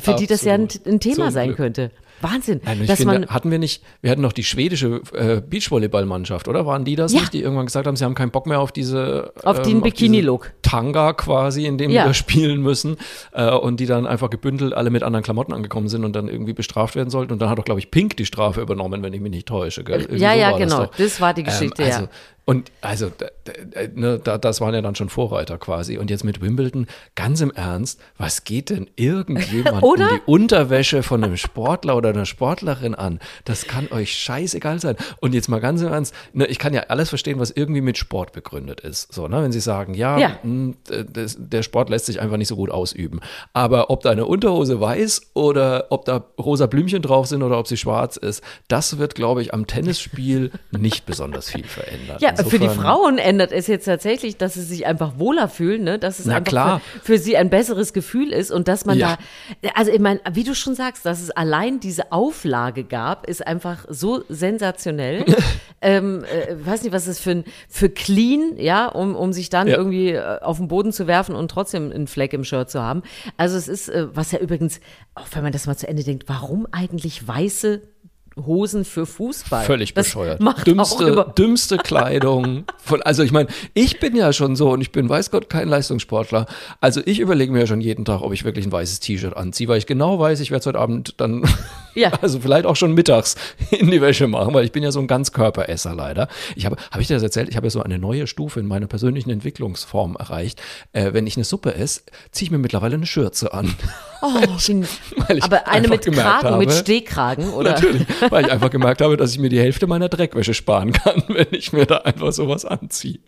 B: für die das ja ein,
A: Absolut.
B: ein Thema
A: Zum
B: sein
A: Glück.
B: könnte. Wahnsinn.
A: Nein,
B: dass
A: finde,
B: man,
A: hatten wir nicht, wir hatten noch die schwedische äh, Beachvolleyballmannschaft, oder? Waren die das
B: Ja.
A: nicht, die irgendwann gesagt haben, sie haben keinen Bock mehr auf diese
B: Auf den
A: diese
B: Bikini-Look.
A: Tanga quasi, in dem
B: Ja.
A: da spielen müssen äh, und die dann einfach gebündelt alle mit anderen Klamotten angekommen sind und dann irgendwie bestraft werden sollten. Und dann hat doch, glaube ich, Pink die Strafe übernommen, wenn ich mich nicht täusche. Gell? Irgendwie
B: ja,
A: so
B: ja,
A: das
B: genau.
A: doch.
B: Das war die Geschichte,
A: ähm, also,
B: ja.
A: Und also, da, da, ne, da, das waren ja dann schon Vorreiter quasi. Und jetzt mit Wimbledon, ganz im Ernst, was geht denn irgendjemand *laughs* um die Unterwäsche von einem Sportler oder einer Sportlerin an? Das kann euch scheißegal sein. Und jetzt mal ganz im Ernst, ne, ich kann ja alles verstehen, was irgendwie mit Sport begründet ist. So, ne, wenn Sie sagen, ja,
B: Ja.
A: mh, das, der Sport lässt sich einfach nicht so gut ausüben. Aber ob deine Unterhose weiß oder ob da rosa Blümchen drauf sind oder ob sie schwarz ist, das wird, glaube ich, am Tennisspiel nicht besonders viel verändern.
B: Ja, für die
A: Insofern-
B: Frauen ändert es jetzt tatsächlich, dass sie sich einfach wohler fühlen, ne? dass es
A: Na
B: einfach. Für, für sie ein besseres Gefühl ist und dass man
A: Ja.
B: da, also ich meine, wie du schon sagst, dass es allein diese Auflage gab, ist einfach so sensationell. *laughs* ähm, äh, weiß nicht, was es für ein, für clean, ja, um, um sich dann
A: Ja.
B: irgendwie äh, auf den Boden zu werfen und trotzdem einen Fleck im Shirt zu haben. Also es ist, äh, was ja übrigens, auch wenn man das mal zu Ende denkt, warum eigentlich weiße Hosen für Fußball?
A: Völlig
B: das
A: bescheuert.
B: Macht auch
A: Dümmste,
B: über
A: dümmste Kleidung. Von, also ich meine, ich bin ja schon so und ich bin, weiß Gott, kein Leistungssportler. Also ich überlege mir ja schon jeden Tag, ob ich wirklich ein weißes T-Shirt anziehe, weil ich genau weiß, ich werde es heute Abend dann,
B: Ja. *laughs*
A: also vielleicht auch schon mittags *laughs* in die Wäsche machen, weil ich bin ja so ein Ganzkörperesser leider. Ich habe, habe ich dir das erzählt? Ich habe ja so eine neue Stufe in meiner persönlichen Entwicklungsform erreicht. Äh, wenn ich eine Suppe esse, ziehe ich mir mittlerweile eine Schürze an. *laughs*
B: Oh,
A: Weil ich
B: aber eine mit Kragen, mit
A: habe-
B: Stehkragen, oder?
A: Natürlich, weil ich einfach gemerkt habe, dass ich mir die Hälfte meiner Dreckwäsche sparen kann, wenn ich mir da einfach sowas anziehe.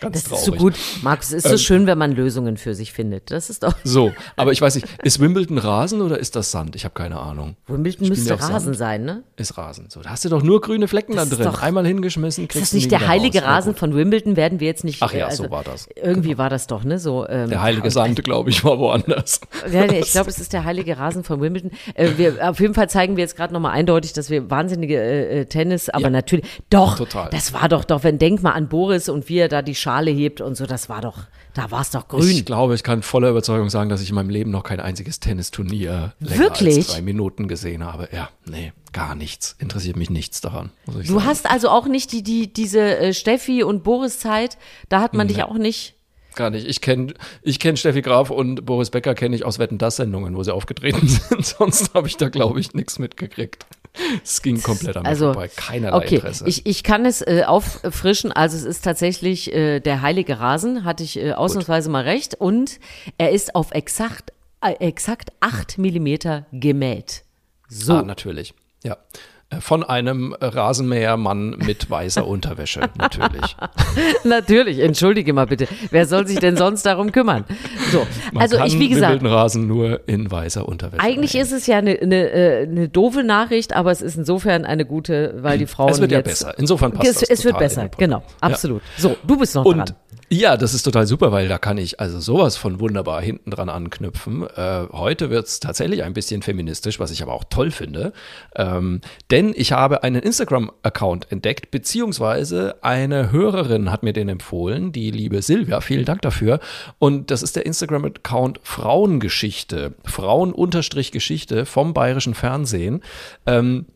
A: Ganz
B: Das
A: traurig.
B: ist so gut. Markus, es ist so schön, wenn man Lösungen für sich findet. Das ist doch.
A: So, aber ich weiß nicht, ist Wimbledon Rasen oder ist das Sand? Ich habe keine Ahnung.
B: Wimbledon müsste Rasen
A: Sand?
B: sein, ne?
A: Ist Rasen. So, da hast du doch nur grüne Flecken
B: Das
A: da
B: ist
A: drin.
B: doch-
A: Einmal hingeschmissen,
B: Ist
A: kriegst
B: das
A: du
B: nicht der heilige
A: raus.
B: Rasen von Wimbledon? Werden wir jetzt nicht.
A: Ach ja,
B: äh,
A: so war das.
B: Irgendwie war das doch, ne? So, ähm,
A: Der heilige Sand, glaube ich, war woanders. *laughs*
B: Ja, nee, ich glaube, es ist der heilige Rasen von Wimbledon. Äh, wir, auf jeden Fall zeigen wir jetzt gerade nochmal eindeutig, dass wir wahnsinnige äh, äh, Tennis, aber
A: Ja.
B: natürlich, doch,
A: Total.
B: das war doch, doch, wenn denk mal an Boris und wie er da die Schale hebt und so, das war doch, da war es doch grün.
A: Ich glaube, ich kann voller Überzeugung sagen, dass ich in meinem Leben noch kein einziges Tennisturnier länger
B: Wirklich?
A: als drei Minuten gesehen habe. Ja, nee, gar nichts. Interessiert mich nichts daran.
B: Du
A: sagen.
B: hast also auch nicht die, die, diese äh, Steffi und Boris Zeit, da hat man dich auch nicht.
A: Gar nicht. Ich kenne ich kenn Steffi Graf und Boris Becker kenne ich aus Wetten das Sendungen, wo sie aufgetreten *laughs* sind. Sonst habe ich da, glaube ich, nichts mitgekriegt. Es ging komplett mir
B: Also,
A: vorbei. Keinerlei
B: okay,
A: Interesse.
B: ich, ich kann es äh, auffrischen. Also es ist tatsächlich äh, der heilige Rasen, hatte ich äh, ausnahmsweise mal recht. Und er ist auf exakt, äh, exakt 8 Millimeter gemäht. So.
A: Ah, natürlich. Ja. Äh, von einem Rasenmähermann mit weißer *laughs* Unterwäsche, natürlich. *laughs*
B: natürlich, entschuldige mal bitte. Wer soll sich denn sonst darum kümmern? So,
A: Man
B: also ich, wie gesagt.
A: Den Rasen nur in weißer Unterwäsche.
B: Eigentlich
A: mähen.
B: ist es ja eine, eine, äh, eine doofe Nachricht, aber es ist insofern eine gute, weil die Frauen.
A: Es wird ja besser. Insofern passt
B: es, es wird besser, genau, absolut. So, du bist noch
A: Und
B: dran.
A: Ja, das ist total super, weil da kann ich also sowas von wunderbar hinten dran anknüpfen. Äh, heute wird es tatsächlich ein bisschen feministisch, was ich aber auch toll finde. Ähm, denn ich habe einen Instagram-Account entdeckt, beziehungsweise eine Hörerin hat mir den empfohlen, die liebe Silvia. Vielen Dank dafür. Und das ist der Instagram-Account Frauengeschichte. Frauen-Geschichte vom Bayerischen Fernsehen. Ähm,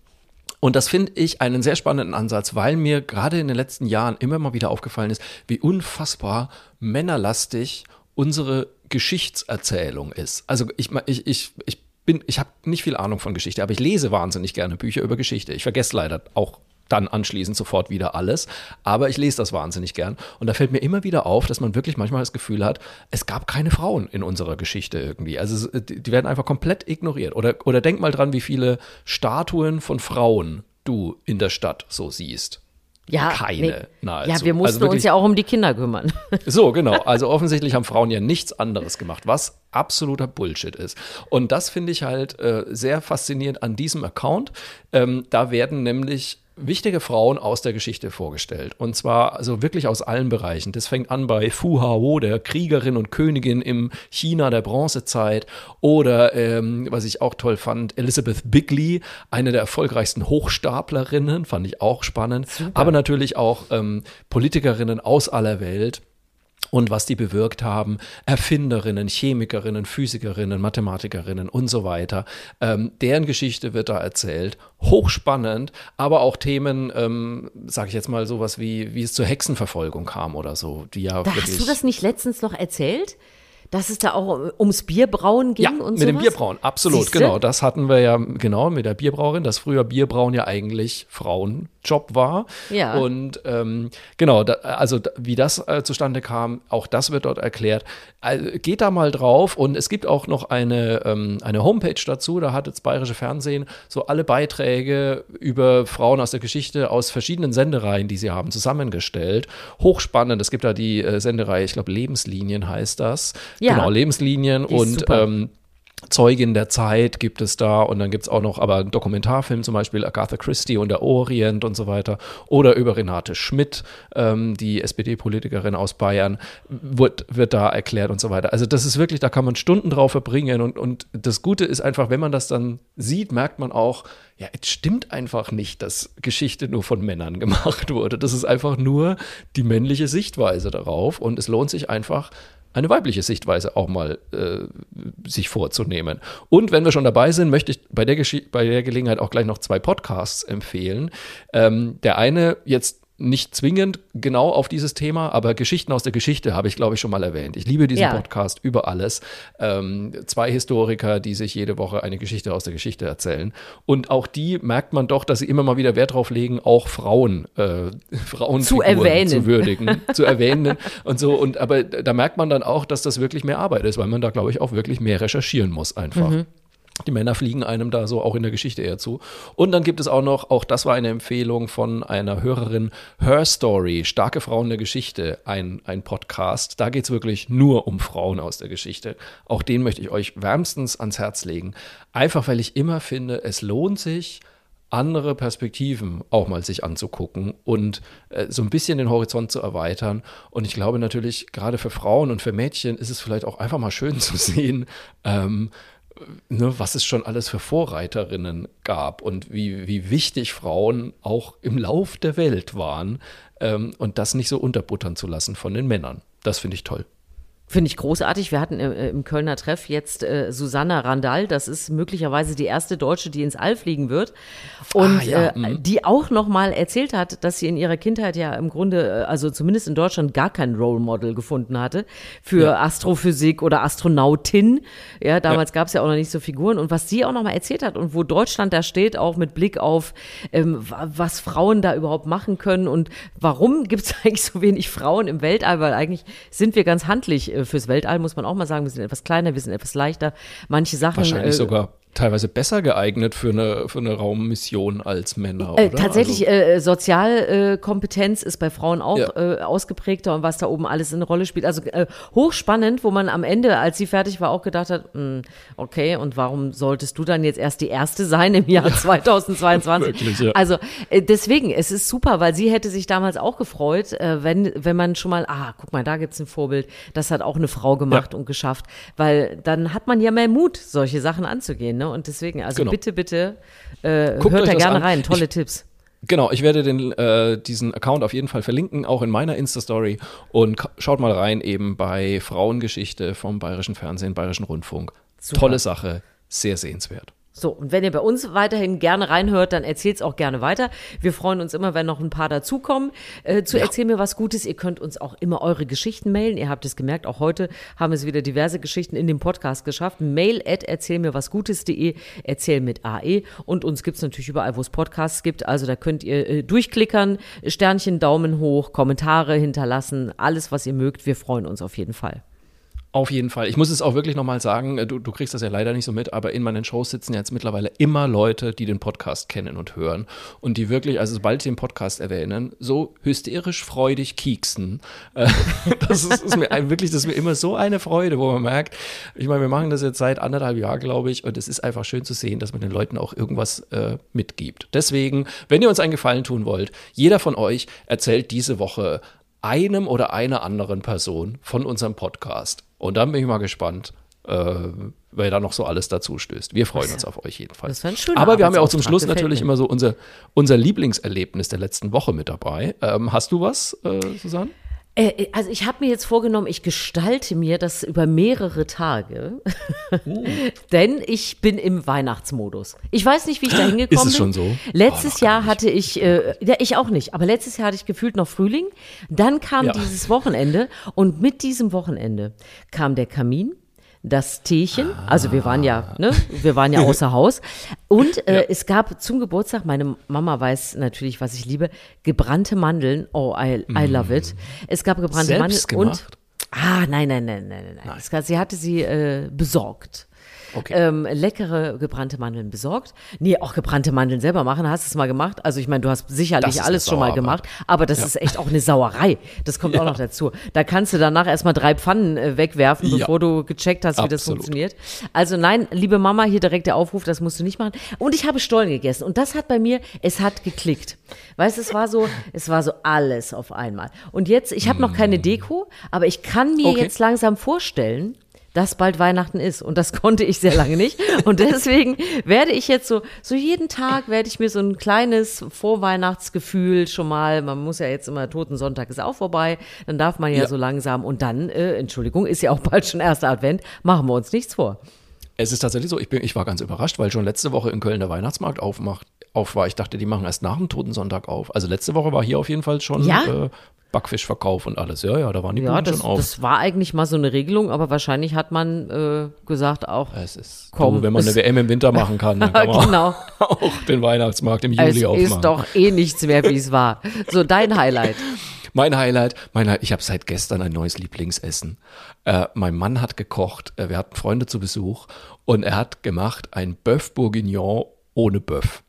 A: und das finde ich einen sehr spannenden Ansatz, weil mir gerade in den letzten Jahren immer mal wieder aufgefallen ist, wie unfassbar männerlastig unsere Geschichtserzählung ist. Also ich, ich, ich, ich bin, ich habe nicht viel Ahnung von Geschichte, aber ich lese wahnsinnig gerne Bücher über Geschichte. Ich vergesse leider auch dann anschließend sofort wieder alles. Aber ich lese das wahnsinnig gern. Und da fällt mir immer wieder auf, dass man wirklich manchmal das Gefühl hat, es gab keine Frauen in unserer Geschichte irgendwie. Also die werden einfach komplett ignoriert. Oder, oder denk mal dran, wie viele Statuen von Frauen du in der Stadt so siehst.
B: Ja,
A: keine
B: nee.
A: nahezu.
B: Ja, wir mussten
A: also wirklich,
B: uns ja auch um die Kinder kümmern. *laughs*
A: So, genau. Also offensichtlich haben Frauen ja nichts anderes gemacht, was absoluter Bullshit ist. Und das finde ich halt äh, sehr faszinierend an diesem Account. Ähm, da werden nämlich wichtige Frauen aus der Geschichte vorgestellt. Und zwar also wirklich aus allen Bereichen. Das fängt an bei Fu Hao, der Kriegerin und Königin im China der Bronzezeit. Oder, ähm, was ich auch toll fand, Elizabeth Bigley, eine der erfolgreichsten Hochstaplerinnen, fand ich auch spannend. Aber natürlich auch ähm, Politikerinnen aus aller Welt und was die bewirkt haben. Erfinderinnen, Chemikerinnen, Physikerinnen, Mathematikerinnen und so weiter. Ähm, deren Geschichte wird da erzählt. Hochspannend, aber auch Themen, ähm, sage ich jetzt mal sowas wie, wie es zur Hexenverfolgung kam oder so. Die ja
B: Da hast du das nicht letztens noch erzählt? Dass es da auch ums Bierbrauen ging
A: ja,
B: und
A: mit
B: sowas?
A: dem Bierbrauen, absolut,
B: Siehste?
A: genau. Das hatten wir ja, genau, mit der Bierbrauerin, dass früher Bierbrauen ja eigentlich Frauenjob war.
B: Ja.
A: Und ähm, genau, da, also wie das äh, zustande kam, auch das wird dort erklärt. Also, geht da mal drauf und es gibt auch noch eine, ähm, eine Homepage dazu, da hat das Bayerische Fernsehen so alle Beiträge über Frauen aus der Geschichte aus verschiedenen Sendereien, die sie haben, zusammengestellt. Hochspannend, es gibt da die äh, Sendereihe, ich glaube Lebenslinien heißt das.
B: Ja.
A: Genau, Lebenslinien und ähm, Zeugin der Zeit gibt es da und dann gibt es auch noch aber einen Dokumentarfilm, zum Beispiel Agatha Christie und der Orient und so weiter. Oder über Renate Schmidt, ähm, die SPD-Politikerin aus Bayern, wird, wird da erklärt und so weiter. Also das ist wirklich, da kann man Stunden drauf verbringen und, und das Gute ist einfach, wenn man das dann sieht, merkt man auch, ja, es stimmt einfach nicht, dass Geschichte nur von Männern *laughs* gemacht wurde. Das ist einfach nur die männliche Sichtweise darauf und es lohnt sich einfach, eine weibliche Sichtweise auch mal äh, sich vorzunehmen. Und wenn wir schon dabei sind, möchte ich bei der, Geschi bei der Gelegenheit auch gleich noch zwei Podcasts empfehlen. Ähm, der eine jetzt nicht zwingend genau auf dieses Thema, aber Geschichten aus der Geschichte habe ich, glaube ich, schon mal erwähnt. Ich liebe diesen
B: Ja.
A: Podcast über alles. Ähm, zwei Historiker, die sich jede Woche eine Geschichte aus der Geschichte erzählen. Und auch die merkt man doch, dass sie immer mal wieder Wert drauf legen, auch Frauen, äh, *laughs* Frauen
B: Zu erwähnen.
A: zu würdigen, zu erwähnen und so. Und aber da merkt man dann auch, dass das wirklich mehr Arbeit ist, weil man da, glaube ich, auch wirklich mehr recherchieren muss einfach. Die Männer fliegen einem da so auch in der Geschichte eher zu. Und dann gibt es auch noch, auch das war eine Empfehlung von einer Hörerin, Her Story, starke Frauen der Geschichte, ein, ein Podcast. Da geht es wirklich nur um Frauen aus der Geschichte. Auch den möchte ich euch wärmstens ans Herz legen. Einfach weil ich immer finde, es lohnt sich, andere Perspektiven auch mal sich anzugucken und äh, so ein bisschen den Horizont zu erweitern. Und ich glaube natürlich, gerade für Frauen und für Mädchen ist es vielleicht auch einfach mal schön *laughs* zu sehen, ähm, ne, was es schon alles für Vorreiterinnen gab und wie, wie wichtig Frauen auch im Lauf der Welt waren ähm, und das nicht so unterbuttern zu lassen von den Männern. Das finde ich toll.
B: Finde ich großartig. Wir hatten äh, im Kölner Treff jetzt äh, Susanna Randall. Das ist möglicherweise die erste Deutsche, die ins All fliegen wird. Und
A: Ah, ja,
B: äh,
A: mhm.
B: die auch noch mal erzählt hat, dass sie in ihrer Kindheit ja im Grunde, äh, also zumindest in Deutschland, gar kein Role Model gefunden hatte für
A: Ja.
B: Astrophysik oder Astronautin. Ja, damals gab es ja auch noch nicht so Figuren. Und was sie auch noch mal erzählt hat und wo Deutschland da steht, auch mit Blick auf, ähm, wa- was Frauen da überhaupt machen können und warum gibt es *laughs* eigentlich so wenig Frauen im Weltall, weil eigentlich sind wir ganz handlich äh, fürs Weltall, muss man auch mal sagen. Wir sind etwas kleiner, wir sind etwas leichter. Manche Sachen.
A: Wahrscheinlich
B: äh,
A: sogar teilweise besser geeignet für eine, für eine Raummission als Männer.
B: Äh, tatsächlich, also, äh, Sozialkompetenz ist bei Frauen auch ja. äh, ausgeprägter und was da oben alles eine Rolle spielt. Also äh, hochspannend, wo man am Ende, als sie fertig war, auch gedacht hat, mh, hm, okay, und warum solltest du dann jetzt erst die Erste sein im Jahr 2022? *laughs* Wirklich, ja. Also äh, deswegen, es ist super, weil sie hätte sich damals auch gefreut, äh, wenn, wenn man schon mal, ah, guck mal, da gibt's ein Vorbild, das hat auch eine Frau gemacht und geschafft, weil dann hat man ja mehr Mut, solche Sachen anzugehen. Ne? Und deswegen, also genau. bitte, bitte, äh, hört da gerne an. rein. Tolle ich, Tipps.
A: Genau, ich werde den, äh, diesen Account auf jeden Fall verlinken, auch in meiner Insta-Story. Und schaut mal rein eben bei Frauengeschichte vom Bayerischen Fernsehen, Bayerischen Rundfunk. Super. Tolle Sache, sehr sehenswert.
B: So, und wenn ihr bei uns weiterhin gerne reinhört, dann erzählt es auch gerne weiter. Wir freuen uns immer, wenn noch ein paar dazukommen. Äh, zu ja. Erzähl mir was Gutes. Ihr könnt uns auch immer eure Geschichten mailen. Ihr habt es gemerkt, auch heute haben es wieder diverse Geschichten in dem Podcast geschafft. Mail at erzähl mir was Gutes.de, erzähl mit AE. Und uns gibt es natürlich überall, wo es Podcasts gibt. Also da könnt ihr äh, durchklickern, Sternchen, Daumen hoch, Kommentare hinterlassen, alles, was ihr mögt. Wir freuen uns auf jeden Fall.
A: Auf jeden Fall. Ich muss es auch wirklich nochmal sagen, äh, du, du kriegst das ja leider nicht so mit, aber in meinen Shows sitzen jetzt mittlerweile immer Leute, die den Podcast kennen und hören und die wirklich, also sobald sie den Podcast erwähnen, so hysterisch freudig kieksen. Äh, *laughs* das ist, ist, mir wirklich, das ist mir immer so eine Freude, wo man merkt, ich meine, wir machen das jetzt seit anderthalb Jahren, glaube ich, und es ist einfach schön zu sehen, dass man den Leuten auch irgendwas äh, mitgibt. Deswegen, wenn ihr uns einen Gefallen tun wollt, jeder von euch erzählt diese Woche einem oder einer anderen Person von unserem Podcast. Und dann bin ich mal gespannt, äh, wer da noch so alles dazu stößt. Wir freuen uns auf euch jedenfalls. Das ein schöner Aber wir haben ja auch zum Schluss natürlich immer so unser, unser Lieblingserlebnis der letzten Woche mit dabei. Ähm, hast du was, äh, Susanne?
B: Äh, äh, also ich habe mir jetzt vorgenommen, ich gestalte mir das über mehrere Tage, uh. *laughs* denn ich bin im Weihnachtsmodus. Ich weiß nicht, wie ich da hingekommen bin. Ist
A: es schon so?
B: Letztes oh, Jahr hatte ich, äh, ja ich auch nicht, aber letztes Jahr hatte ich gefühlt noch Frühling. Dann kam ja. dieses Wochenende und mit diesem Wochenende kam der Kamin, das Teechen. Also wir waren ja, ne, wir waren ja *laughs* außer Haus. Und äh, ja. es gab zum Geburtstag, meine Mama weiß natürlich, was ich liebe, gebrannte Mandeln. Oh, I, I love it. Es gab gebrannte Selbst Mandeln gemacht? und Ah, nein, nein, nein, nein, nein. nein. Sie hatte sie äh, besorgt. Okay. Ähm, leckere gebrannte Mandeln besorgt. Nee, auch gebrannte Mandeln selber machen. Hast du es mal gemacht? Also ich meine, du hast sicherlich alles schon mal gemacht, aber das ja. ist echt auch eine Sauerei. Das kommt ja. auch noch dazu. Da kannst du danach erstmal drei Pfannen äh, wegwerfen, ja. bevor du gecheckt hast, wie Absolut. das funktioniert. Also nein, liebe Mama, hier direkt der Aufruf, das musst du nicht machen. Und ich habe Stollen gegessen und das hat bei mir, es hat geklickt. Weißt, du, es war so, es war so alles auf einmal. Und jetzt, ich habe noch keine mm. Deko, aber ich kann mir okay. jetzt langsam vorstellen, dass bald Weihnachten ist. Und das *laughs* konnte ich sehr lange nicht. Und deswegen werde ich jetzt so, so jeden Tag werde ich mir so ein kleines Vorweihnachtsgefühl schon mal, man muss ja jetzt immer, Totensonntag ist auch vorbei, dann darf man ja, ja. so langsam und dann, äh, Entschuldigung, ist ja auch bald schon erster Advent, machen wir uns nichts vor.
A: Es ist tatsächlich so, ich, bin, ich war ganz überrascht, weil schon letzte Woche in Köln der Weihnachtsmarkt aufmacht, auf war. Ich dachte, die machen erst nach dem Totensonntag auf. Also letzte Woche war hier auf jeden Fall schon ja? äh, Backfischverkauf und alles. Ja, ja, da waren die ja,
B: das,
A: schon auf.
B: Das war eigentlich mal so eine Regelung, aber wahrscheinlich hat man äh, gesagt auch.
A: Es ist komm, du, wenn man eine WM im Winter machen kann, dann *laughs* kann man genau. *laughs* auch den Weihnachtsmarkt im Juli es aufmachen.
B: ist doch eh nichts mehr, wie es war. So, dein Highlight. *laughs*
A: Mein Highlight, mein Highlight, ich habe seit gestern ein neues Lieblingsessen. Äh, mein Mann hat gekocht, äh, wir hatten Freunde zu Besuch und er hat gemacht ein Bœuf Bourguignon ohne Bœuf.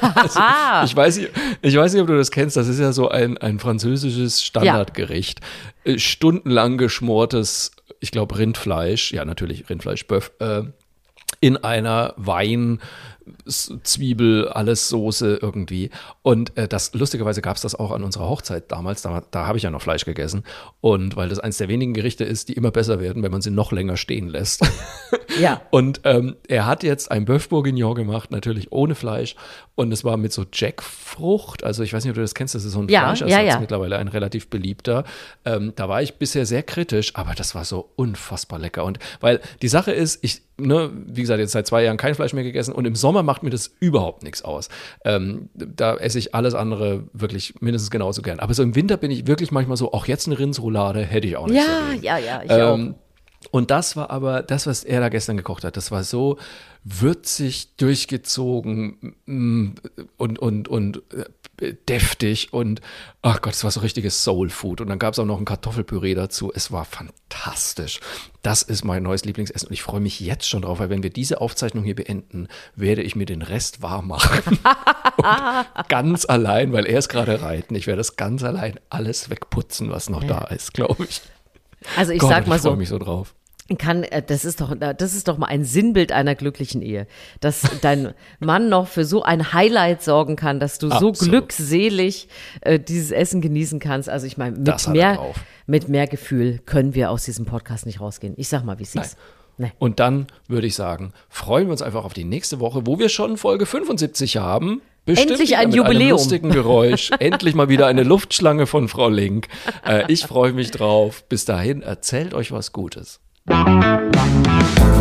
A: Also, ich, weiß nicht, ich weiß nicht, ob du das kennst. Das ist ja so ein, ein französisches Standardgericht. Ja. Äh, stundenlang geschmortes, ich glaube, Rindfleisch. Ja, natürlich Rindfleisch, Böff. Äh, in einer Wein, Zwiebel, alles Soße irgendwie. Und äh, das lustigerweise gab es das auch an unserer Hochzeit damals. Da, da habe ich ja noch Fleisch gegessen. Und weil das eines der wenigen Gerichte ist, die immer besser werden, wenn man sie noch länger stehen lässt. *laughs* Ja. Und ähm, er hat jetzt ein Bœuf Bourguignon gemacht, natürlich ohne Fleisch. Und es war mit so Jackfrucht. Also ich weiß nicht, ob du das kennst, das ist so ein ja, Fleischersatz ja, ja. mittlerweile, ein relativ beliebter. Ähm, da war ich bisher sehr kritisch, aber das war so unfassbar lecker. Und weil die Sache ist, ich, ne, wie gesagt, jetzt seit zwei Jahren kein Fleisch mehr gegessen und im Sommer macht mir das überhaupt nichts aus. Ähm, da esse ich alles andere wirklich mindestens genauso gern. Aber so im Winter bin ich wirklich manchmal so, auch jetzt eine Rindsroulade hätte ich auch nicht.
B: Ja,
A: so
B: ja, ja, ich ähm, auch.
A: Und das war aber, das, was er da gestern gekocht hat, das war so würzig, durchgezogen mm, und, und, und äh, deftig und, ach Gott, es war so richtiges Soul Food. Und dann gab es auch noch ein Kartoffelpüree dazu. Es war fantastisch. Das ist mein neues Lieblingsessen und ich freue mich jetzt schon drauf, weil wenn wir diese Aufzeichnung hier beenden, werde ich mir den Rest warm machen. *laughs* ganz allein, weil er ist gerade reiten. Ich werde das ganz allein alles wegputzen, was noch ja. da ist, glaube ich.
B: Also ich Gott, sag mal
A: ich
B: so.
A: Ich freue mich so drauf
B: kann, äh, das ist doch, das ist doch mal ein Sinnbild einer glücklichen Ehe, dass *laughs* dein Mann noch für so ein Highlight sorgen kann, dass du Absolut. so glückselig äh, dieses Essen genießen kannst. Also ich meine, mit mehr, mit mehr Gefühl können wir aus diesem Podcast nicht rausgehen. Ich sag mal, wie es ist.
A: Nee. Und dann würde ich sagen, freuen wir uns einfach auf die nächste Woche, wo wir schon Folge 75 haben.
B: Bestimmt Endlich ein Jubiläum. Einem
A: lustigen Geräusch. *laughs* Endlich mal wieder eine Luftschlange von Frau Link. Äh, ich freue mich drauf. Bis dahin, erzählt euch was Gutes. Thank you.